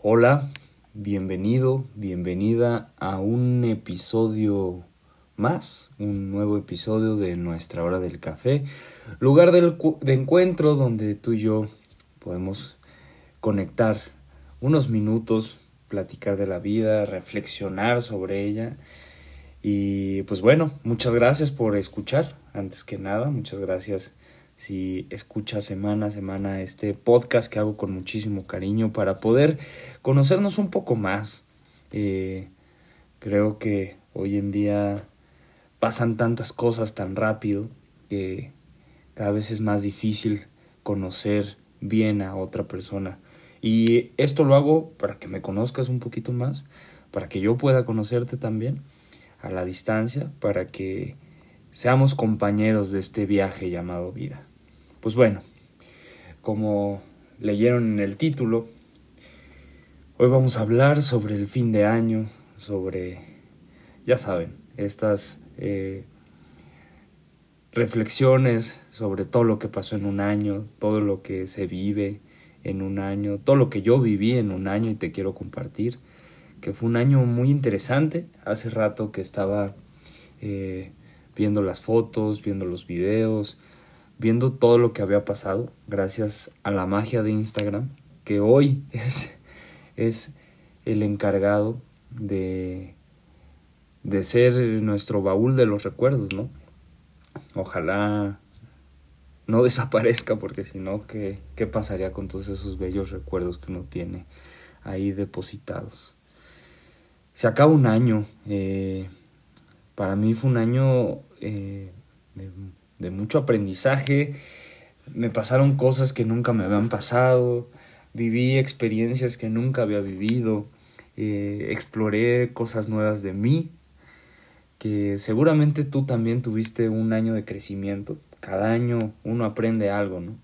Hola, bienvenido, bienvenida a un episodio más, un nuevo episodio de nuestra hora del café, lugar de encuentro donde tú y yo podemos conectar unos minutos, platicar de la vida, reflexionar sobre ella. Y pues bueno, muchas gracias por escuchar, antes que nada, muchas gracias si escuchas semana a semana este podcast que hago con muchísimo cariño para poder conocernos un poco más. Eh, creo que hoy en día pasan tantas cosas tan rápido que cada vez es más difícil conocer bien a otra persona. Y esto lo hago para que me conozcas un poquito más, para que yo pueda conocerte también a la distancia, para que seamos compañeros de este viaje llamado vida. Pues bueno, como leyeron en el título, hoy vamos a hablar sobre el fin de año, sobre, ya saben, estas eh, reflexiones sobre todo lo que pasó en un año, todo lo que se vive en un año, todo lo que yo viví en un año y te quiero compartir, que fue un año muy interesante. Hace rato que estaba eh, viendo las fotos, viendo los videos, viendo todo lo que había pasado, gracias a la magia de Instagram, que hoy es, es el encargado de de ser nuestro baúl de los recuerdos, ¿no? Ojalá no desaparezca porque si no, ¿qué, ¿qué pasaría con todos esos bellos recuerdos que uno tiene ahí depositados? Se acaba un año. Eh, para mí fue un año eh, de, mucho aprendizaje. Me pasaron cosas que nunca me habían pasado. Viví experiencias que nunca había vivido. Eh, exploré cosas nuevas de mí que seguramente tú también tuviste un año de crecimiento. Cada año uno aprende algo, ¿no?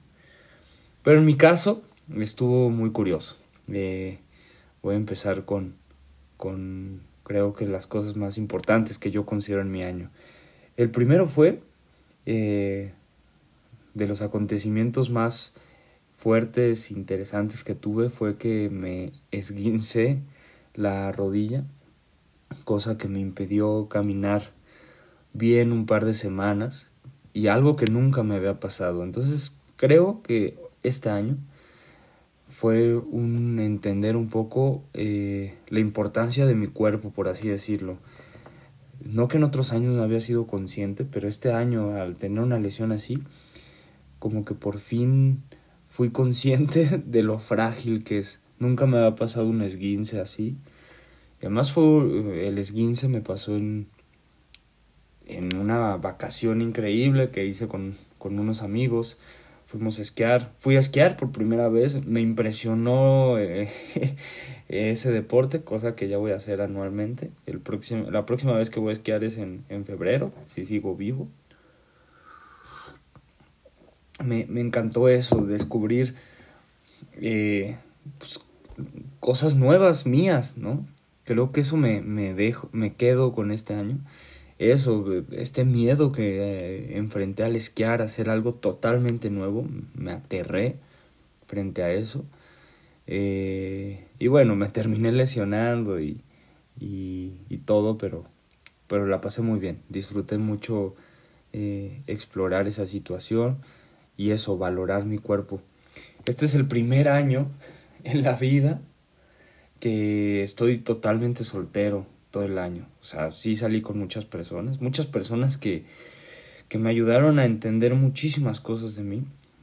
Pero en mi caso estuvo muy curioso. Eh, voy a empezar con, con, creo que las cosas más importantes que yo considero en mi año. El primero fue eh, de los acontecimientos más fuertes, interesantes que tuve, fue que me esguincé la rodilla cosa que me impidió caminar bien un par de semanas y algo que nunca me había pasado. Entonces creo que este año fue un entender un poco eh, la importancia de mi cuerpo, por así decirlo. No que en otros años no había sido consciente, pero este año al tener una lesión así, como que por fin fui consciente de lo frágil que es. Nunca me había pasado un esguince así además fue eh, el esguince me pasó en, en una vacación increíble que hice con, con unos amigos. Fuimos a esquiar. Fui a esquiar por primera vez. Me impresionó eh, ese deporte, cosa que ya voy a hacer anualmente. El próximo, la próxima vez que voy a esquiar es en, en febrero, si sigo vivo. Me, me encantó eso, descubrir eh, pues, cosas nuevas mías, ¿no? Creo que eso me, me dejo, me quedo con este año. Eso, este miedo que eh, enfrenté al esquiar, hacer algo totalmente nuevo, me aterré frente a eso. Eh, y bueno, me terminé lesionando y, y, y, todo, pero, pero la pasé muy bien. Disfruté mucho eh, explorar esa situación y eso, valorar mi cuerpo. Este es el primer año en la vida que estoy totalmente soltero todo el año. O sea, sí salí con muchas personas, muchas personas que, que me ayudaron a entender muchísimas cosas de mí.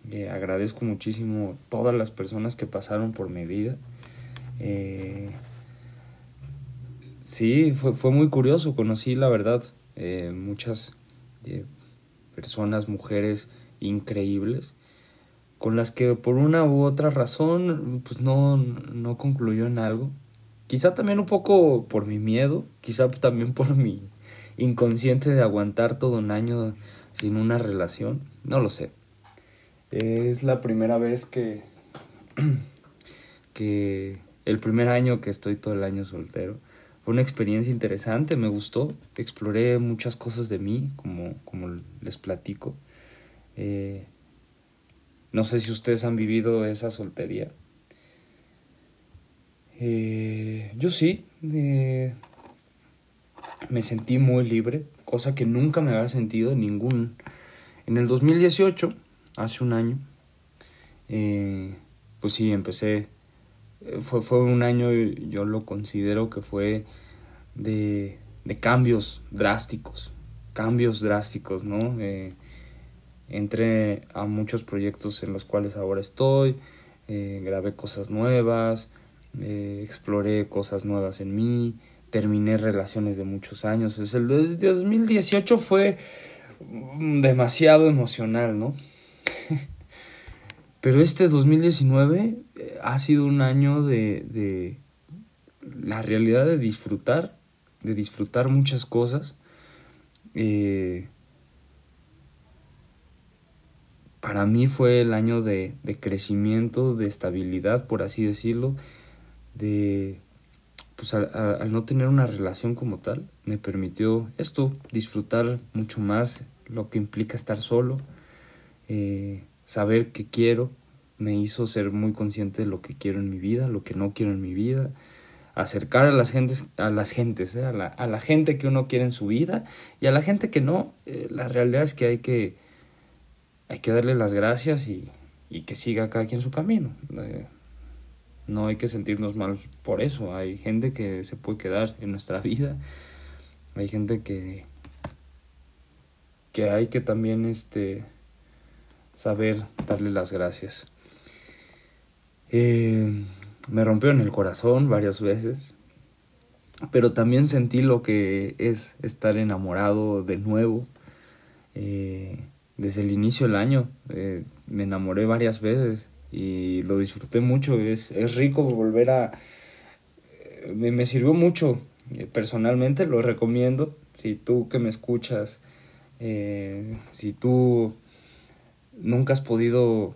Eh, agradezco muchísimo todas las personas que pasaron por mi vida. Eh, sí, fue, fue muy curioso. Conocí, la verdad, eh, muchas personas, mujeres increíbles con las que por una u otra razón pues no, no concluyó en algo. Quizá también un poco por mi miedo, quizá también por mi inconsciente de aguantar todo un año sin una relación, no lo sé. Es la primera vez que que el primer año que estoy todo el año soltero. Fue una experiencia interesante, me gustó, exploré muchas cosas de mí, como, como les platico. Eh, no sé si ustedes han vivido esa soltería. Eh, yo sí, eh, me sentí muy libre, cosa que nunca me había sentido en ningún... En el 2018, hace un año, eh, pues sí, empecé, fue, fue un año, yo lo considero que fue de, de cambios drásticos, cambios drásticos, ¿no? Eh, entré a muchos proyectos en los cuales ahora estoy, eh, grabé cosas nuevas, eh, exploré cosas nuevas en mí, terminé relaciones de muchos años. Es el 2018 fue demasiado emocional, ¿no? Pero este 2019 eh, ha sido un año de, de la realidad de disfrutar, de disfrutar muchas cosas. Eh, para mí fue el año de, de, crecimiento, de estabilidad, por así decirlo, de pues al, no tener una relación como tal, me permitió esto, disfrutar mucho más lo que implica estar solo, eh, saber qué quiero, me hizo ser muy consciente de lo que quiero en mi vida, lo que no quiero en mi vida, acercar a las gentes, a las gentes, ¿eh? a, la, a, la, gente que uno quiere en su vida y a la gente que no, eh, la realidad es que hay que hay que darle las gracias y, y que siga cada quien su camino. No hay que sentirnos mal por eso. Hay gente que se puede quedar en nuestra vida. Hay gente que que hay que también este saber darle las gracias. Eh, me rompió en el corazón varias veces, pero también sentí lo que es estar enamorado de nuevo. Eh, desde el inicio del año eh, me enamoré varias veces y lo disfruté mucho. Es, es rico volver a... Me, me sirvió mucho. Eh, personalmente lo recomiendo. Si tú que me escuchas, eh, si tú nunca has podido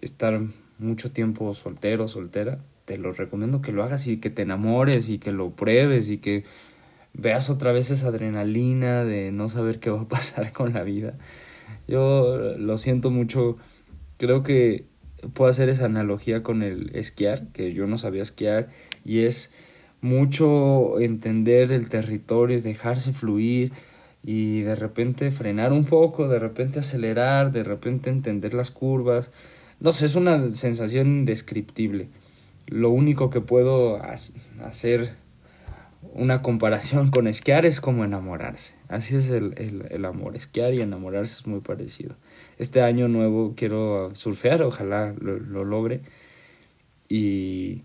estar mucho tiempo soltero, soltera, te lo recomiendo que lo hagas y que te enamores y que lo pruebes y que veas otra vez esa adrenalina de no saber qué va a pasar con la vida. Yo lo siento mucho, creo que puedo hacer esa analogía con el esquiar, que yo no sabía esquiar, y es mucho entender el territorio, dejarse fluir y de repente frenar un poco, de repente acelerar, de repente entender las curvas. No sé, es una sensación indescriptible. Lo único que puedo hacer una comparación con esquiar es como enamorarse. Así es el, el, el, amor. Esquiar y enamorarse es muy parecido. Este año nuevo quiero surfear, ojalá lo, lo logre. Y,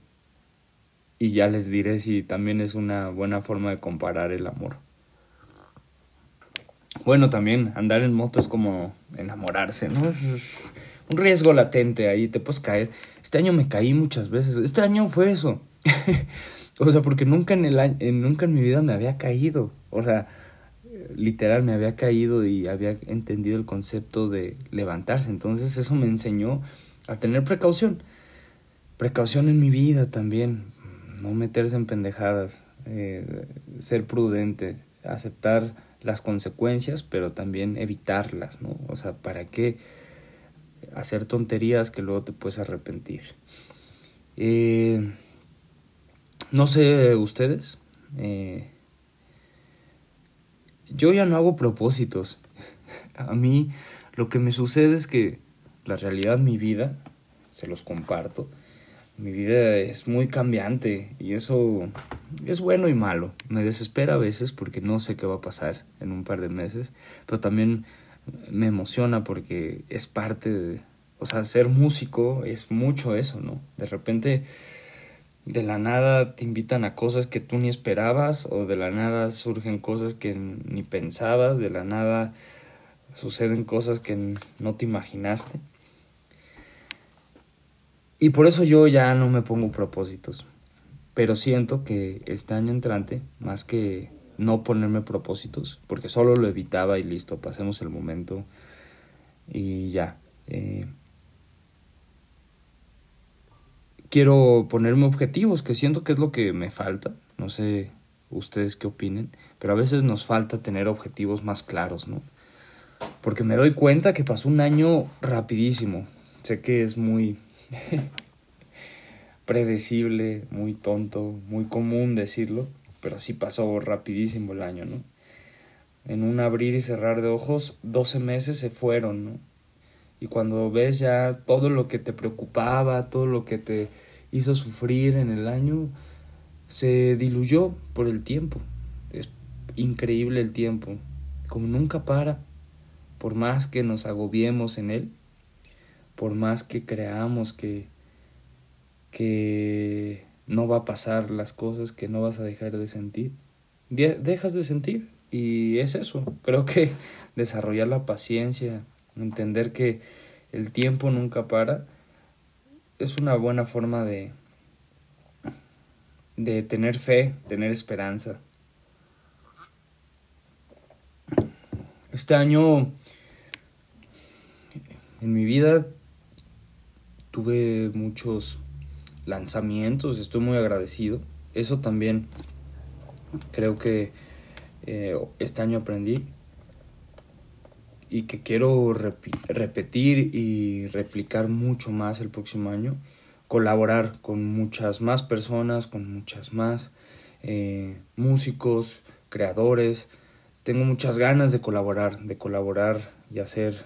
y ya les diré si también es una buena forma de comparar el amor. Bueno, también andar en moto es como enamorarse, ¿no? Es un riesgo latente ahí, te puedes caer. Este año me caí muchas veces. Este año fue eso. O sea, porque nunca en, el año, nunca en mi vida me había caído. O sea, literal me había caído y había entendido el concepto de levantarse. Entonces eso me enseñó a tener precaución. Precaución en mi vida también. No meterse en pendejadas. Eh, ser prudente. Aceptar las consecuencias, pero también evitarlas, ¿no? O sea, ¿para qué hacer tonterías que luego te puedes arrepentir? Eh no sé ustedes. Eh, yo ya no hago propósitos. A mí lo que me sucede es que la realidad, mi vida, se los comparto, mi vida es muy cambiante y eso es bueno y malo. Me desespera a veces porque no sé qué va a pasar en un par de meses, pero también me emociona porque es parte de, o sea, ser músico es mucho eso, ¿no? De repente de la nada te invitan a cosas que tú ni esperabas o de la nada surgen cosas que ni pensabas, de la nada suceden cosas que no te imaginaste. Y por eso yo ya no me pongo propósitos. Pero siento que este año entrante, más que no ponerme propósitos, porque solo lo evitaba y listo, pasemos el momento y ya. Eh, quiero ponerme objetivos, que siento que es lo que me falta. No sé ustedes qué opinen, pero a veces nos falta tener objetivos más claros, ¿no? Porque me doy cuenta que pasó un año rapidísimo. Sé que es muy predecible, muy tonto, muy común decirlo, pero sí pasó rapidísimo el año, ¿no? En un abrir y cerrar de ojos, 12 meses se fueron, ¿no? Y cuando ves ya todo lo que te preocupaba, todo lo que te hizo sufrir en el año, se diluyó por el tiempo. Es increíble el tiempo, como nunca para, por más que nos agobiemos en él, por más que creamos que, que no va a pasar las cosas, que no vas a dejar de sentir, dejas de sentir. Y es eso, creo que desarrollar la paciencia, entender que el tiempo nunca para, es una buena forma de, de tener fe, tener esperanza. Este año en mi vida tuve muchos lanzamientos, estoy muy agradecido. Eso también creo que eh, este año aprendí y que quiero repetir y replicar mucho más el próximo año, colaborar con muchas más personas, con muchas más eh, músicos, creadores. Tengo muchas ganas de colaborar, de colaborar y hacer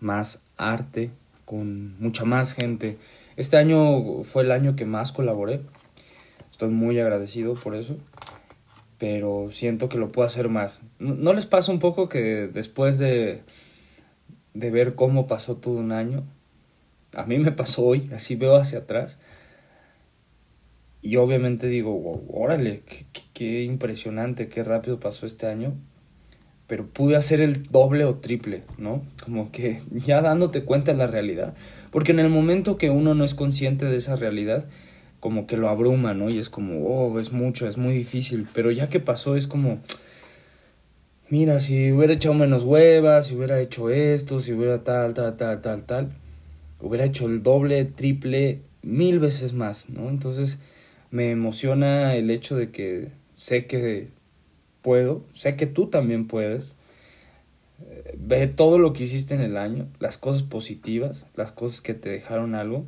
más arte con mucha más gente. Este año fue el año que más colaboré. Estoy muy agradecido por eso pero siento que lo puedo hacer más. ¿No, les pasa un poco que después de, de ver cómo pasó todo un año, a mí me pasó hoy, así veo hacia atrás, y obviamente digo, wow, órale, qué, impresionante, qué rápido pasó este año, pero pude hacer el doble o triple, ¿no? Como que ya dándote cuenta de la realidad, porque en el momento que uno no es consciente de esa realidad, como que lo abruma, ¿no? Y es como, oh, es mucho, es muy difícil. Pero ya que pasó, es como, mira, si hubiera echado menos huevas, si hubiera hecho esto, si hubiera tal, tal, tal, tal, tal, hubiera hecho el doble, triple, mil veces más, ¿no? Entonces me emociona el hecho de que sé que puedo, sé que tú también puedes. Ve todo lo que hiciste en el año, las cosas positivas, las cosas que te dejaron algo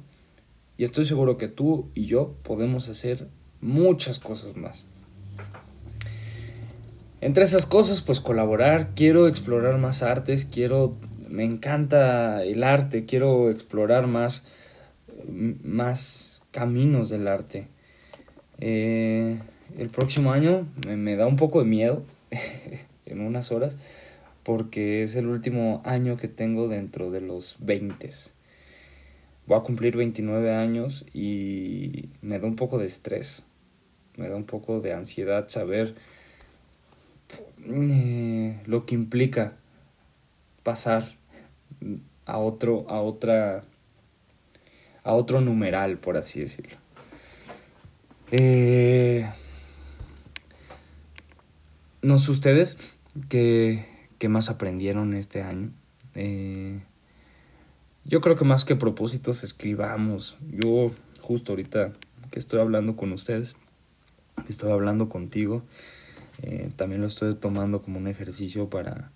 y estoy seguro que tú y yo podemos hacer muchas cosas más. Entre esas cosas, pues colaborar, quiero explorar más artes, quiero, me encanta el arte, quiero explorar más, más caminos del arte. Eh, el próximo año me, me, da un poco de miedo en unas horas porque es el último año que tengo dentro de los 20 voy a cumplir 29 años y me da un poco de estrés, me da un poco de ansiedad saber eh, lo que implica pasar a otro, a otra, a otro numeral, por así decirlo. Eh, no sé ustedes qué, qué más aprendieron este año. Eh, yo creo que más que propósitos escribamos. Yo justo ahorita que estoy hablando con ustedes, que estoy hablando contigo, eh, también lo estoy tomando como un ejercicio para,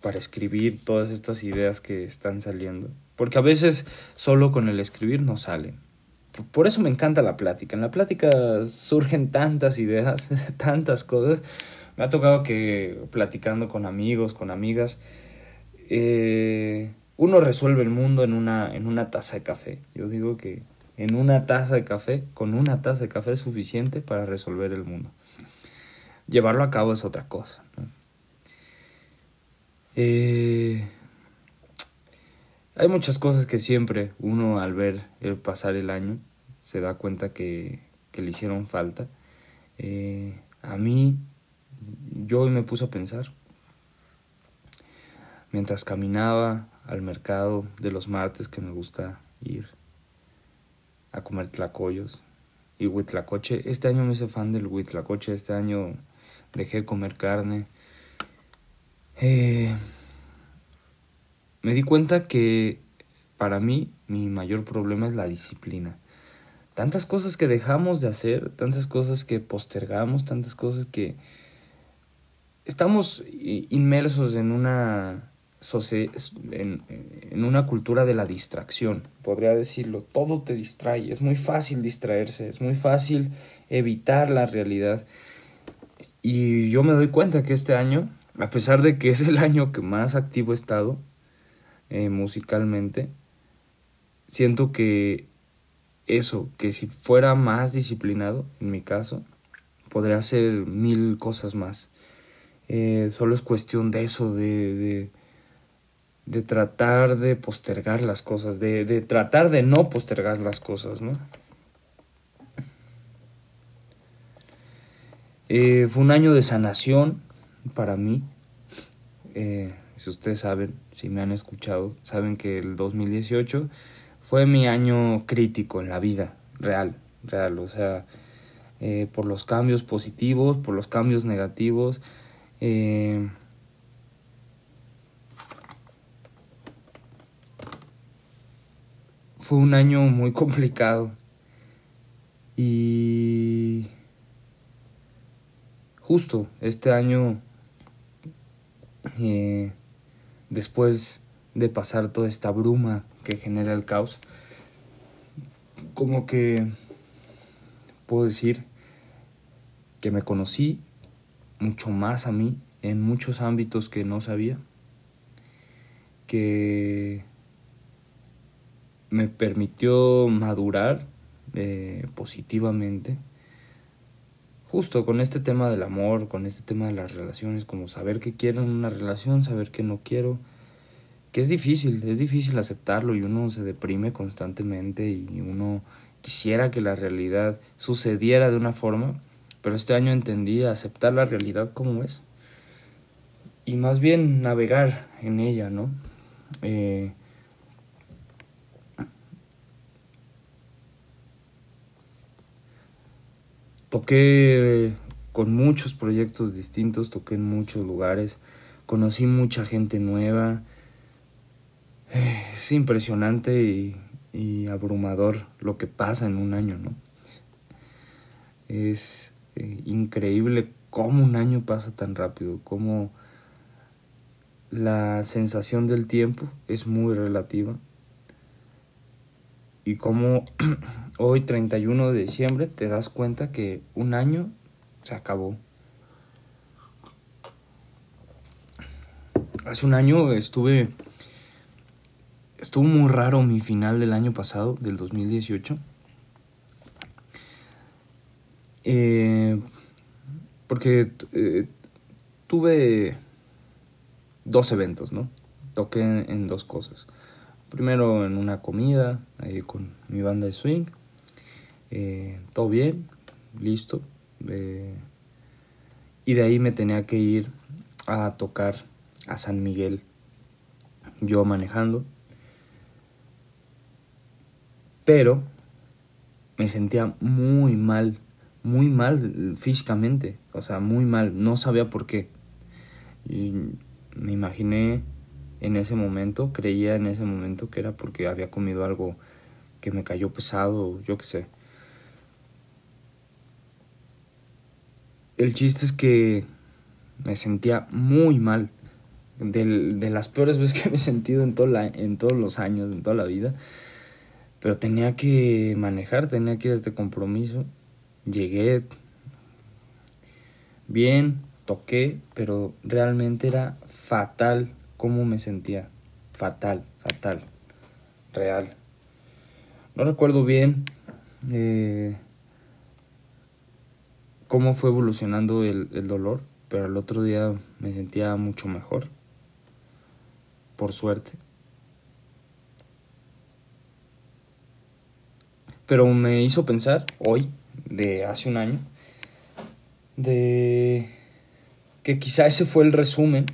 para escribir todas estas ideas que están saliendo. Porque a veces solo con el escribir no salen. Por eso me encanta la plática. En la plática surgen tantas ideas, tantas cosas. Me ha tocado que platicando con amigos, con amigas, eh, uno resuelve el mundo en una, en una taza de café. Yo digo que en una taza de café, con una taza de café es suficiente para resolver el mundo. Llevarlo a cabo es otra cosa. Eh, hay muchas cosas que siempre uno al ver pasar el año se da cuenta que, le hicieron falta. Eh, a mí, yo me puse a pensar, mientras caminaba al mercado de los martes que me gusta ir a comer tlacoyos y huitlacoche. Este año me hice fan del huitlacoche, este año dejé de comer carne. Eh, me di cuenta que para mí mi mayor problema es la disciplina. Tantas cosas que dejamos de hacer, tantas cosas que postergamos, tantas cosas que estamos inmersos en una en, una cultura de la distracción, podría decirlo. Todo te distrae, es muy fácil distraerse, es muy fácil evitar la realidad. Y yo me doy cuenta que este año, a pesar de que es el año que más activo he estado eh, musicalmente, siento que eso, que si fuera más disciplinado, en mi caso, podría hacer mil cosas más. Eh, solo es cuestión de eso, de, de, tratar de postergar las cosas, de, de tratar de no postergar las cosas, ¿no? Eh, fue un año de sanación para mí. Eh, si ustedes saben, si me han escuchado, saben que el 2018 fue mi año crítico en la vida, real, real, o sea, eh, por los cambios positivos, por los cambios negativos. Fue un año muy complicado. Y justo este año eh, después de pasar toda esta bruma que genera el caos, como que puedo decir que me conocí mucho más a mí en muchos ámbitos que no sabía, que me permitió madurar eh, positivamente, justo con este tema del amor, con este tema de las relaciones, como saber que quiero en una relación, saber que no quiero, que es difícil, es difícil aceptarlo y uno se deprime constantemente y uno quisiera que la realidad sucediera de una forma, pero este año entendí aceptar la realidad como es y más bien navegar en ella, ¿no? Eh, toqué con muchos proyectos distintos, toqué en muchos lugares, conocí mucha gente nueva, es impresionante y, abrumador lo que pasa en un año, ¿no? Es eh, increíble cómo un año pasa tan rápido, cómo la sensación del tiempo es muy relativa y cómo hoy 31 de diciembre te das cuenta que un año se acabó. Hace un año estuve estuvo muy raro mi final del año pasado, del 2018. Eh, porque eh, tuve dos eventos, ¿no? Toqué en, dos cosas. Primero en una comida, ahí con mi banda de swing. Eh, todo bien, listo. y de ahí me tenía que ir a tocar a San Miguel, yo manejando. Pero me sentía muy mal, muy mal físicamente, o sea, muy mal, no sabía por qué. Y me imaginé en ese momento, creía en ese momento que era porque había comido algo que me cayó pesado, yo qué sé. El chiste es que me sentía muy mal. De, las peores veces que he sentido en, en todos los años, en toda la vida. Pero tenía que manejar, tenía que ir a este compromiso. Llegué bien, toqué, pero realmente era fatal cómo me sentía. Fatal, fatal, real. No recuerdo bien eh, cómo fue evolucionando el, el dolor, pero el otro día me sentía mucho mejor, por suerte. pero me hizo pensar hoy, de hace un año, de que quizá ese fue el resumen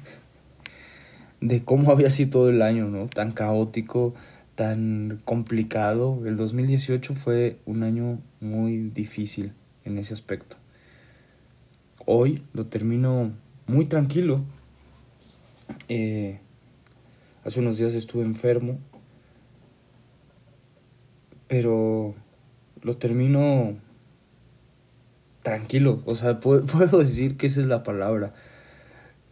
de cómo había sido todo el año, ¿no? Tan caótico, tan complicado. El 2018 fue un año muy difícil en ese aspecto. Hoy lo termino muy tranquilo. Eh, hace unos días estuve enfermo pero lo termino tranquilo, o sea, puedo, decir que esa es la palabra.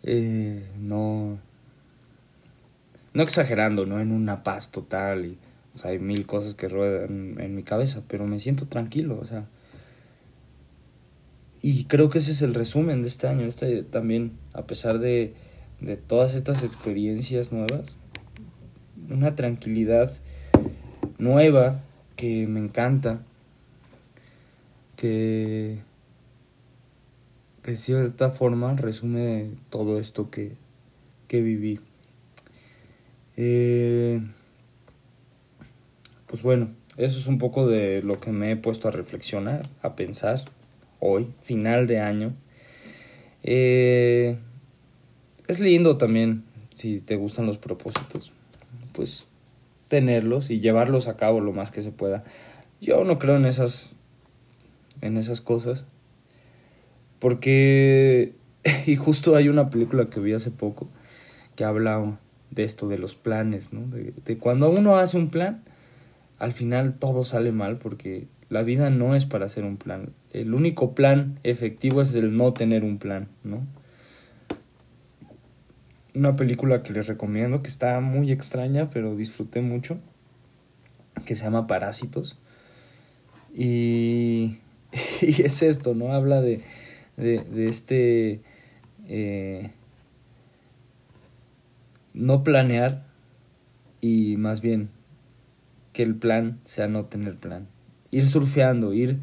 Eh, no, no exagerando, no en una paz total y o sea, hay mil cosas que ruedan en mi cabeza, pero me siento tranquilo, o sea. Y creo que ese es el resumen de este año, este también a pesar de de todas estas experiencias nuevas, una tranquilidad nueva que me encanta, que de cierta forma resume todo esto que, que viví. Eh, pues bueno, eso es un poco de lo que me he puesto a reflexionar, a pensar hoy, final de año. Eh, es lindo también, si te gustan los propósitos, pues tenerlos y llevarlos a cabo lo más que se pueda. Yo no creo en esas en esas cosas porque y justo hay una película que vi hace poco que habla de esto de los planes, ¿no? De, cuando uno hace un plan, al final todo sale mal porque la vida no es para hacer un plan. El único plan efectivo es el no tener un plan, ¿no? una película que les recomiendo, que está muy extraña, pero disfruté mucho, que se llama Parásitos. Y, y es esto, ¿no? Habla de, de, de este... Eh, no planear y más bien que el plan sea no tener plan. Ir surfeando, ir...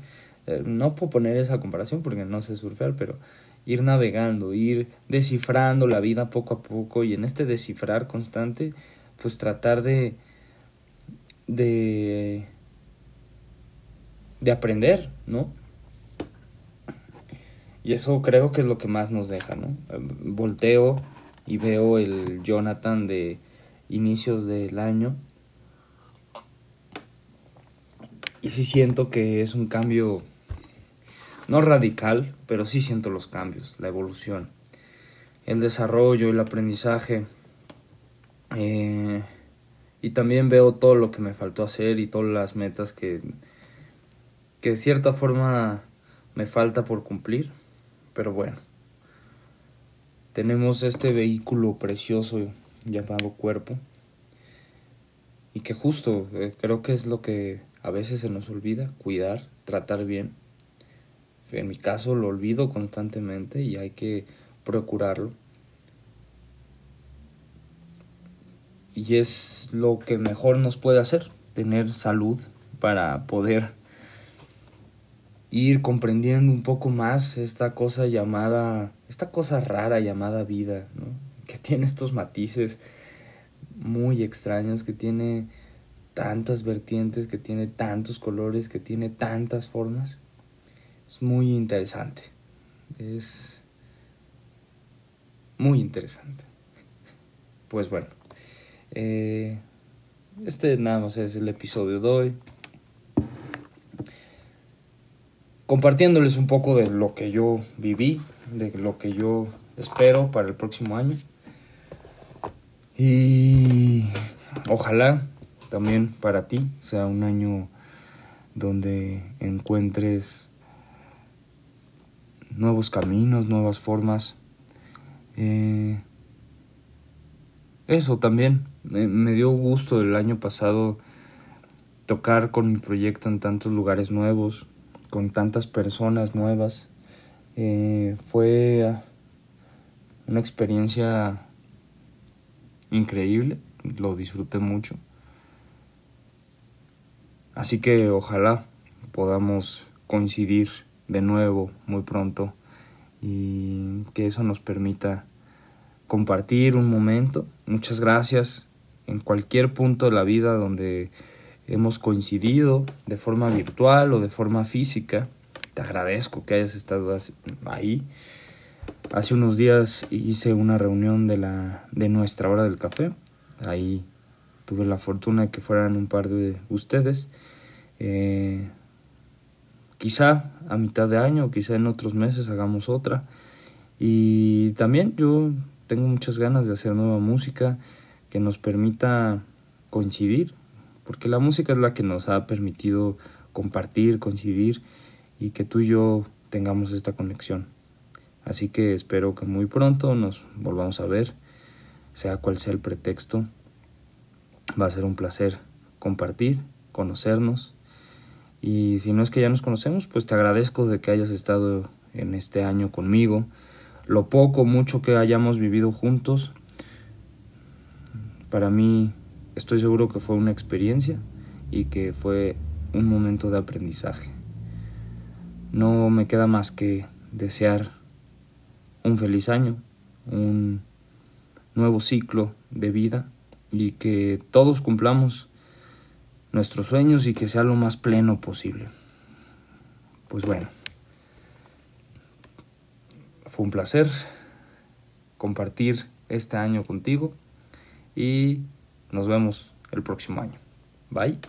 Eh, no puedo poner esa comparación porque no sé surfear, pero ir navegando, ir descifrando la vida poco a poco y en este descifrar constante, pues tratar de de de aprender, ¿no? Y eso creo que es lo que más nos deja, ¿no? Volteo y veo el Jonathan de inicios del año. Y sí siento que es un cambio no radical, pero sí siento los cambios, la evolución, el desarrollo, el aprendizaje. Eh, y también veo todo lo que me faltó hacer y todas las metas que, que de cierta forma me falta por cumplir. Pero bueno, tenemos este vehículo precioso llamado cuerpo. Y que justo eh, creo que es lo que a veces se nos olvida, cuidar, tratar bien en mi caso lo olvido constantemente y hay que procurarlo. Y es lo que mejor nos puede hacer, tener salud para poder ir comprendiendo un poco más esta cosa llamada, esta cosa rara llamada vida, ¿no? que tiene estos matices muy extraños, que tiene tantas vertientes, que tiene tantos colores, que tiene tantas formas es muy interesante. Es muy interesante. Pues bueno, eh, este nada más es el episodio de hoy. Compartiéndoles un poco de lo que yo viví, de lo que yo espero para el próximo año. Y ojalá también para ti sea un año donde encuentres nuevos caminos, nuevas formas. Eh, eso también, me, dio gusto el año pasado tocar con mi proyecto en tantos lugares nuevos, con tantas personas nuevas. Eh, fue una experiencia increíble, lo disfruté mucho. Así que ojalá podamos coincidir de nuevo muy pronto y que eso nos permita compartir un momento. Muchas gracias en cualquier punto de la vida donde hemos coincidido de forma virtual o de forma física. Te agradezco que hayas estado ahí. Hace unos días hice una reunión de la de nuestra hora del café. Ahí tuve la fortuna de que fueran un par de ustedes. Eh, quizá a mitad de año, quizá en otros meses hagamos otra. Y también yo tengo muchas ganas de hacer nueva música que nos permita coincidir, porque la música es la que nos ha permitido compartir, coincidir y que tú y yo tengamos esta conexión. Así que espero que muy pronto nos volvamos a ver, sea cual sea el pretexto. Va a ser un placer compartir, conocernos. Y si no es que ya nos conocemos, pues te agradezco de que hayas estado en este año conmigo. Lo poco, mucho que hayamos vivido juntos, para mí estoy seguro que fue una experiencia y que fue un momento de aprendizaje. No me queda más que desear un feliz año, un nuevo ciclo de vida y que todos cumplamos nuestros sueños y que sea lo más pleno posible. Pues bueno, fue un placer compartir este año contigo y nos vemos el próximo año. Bye.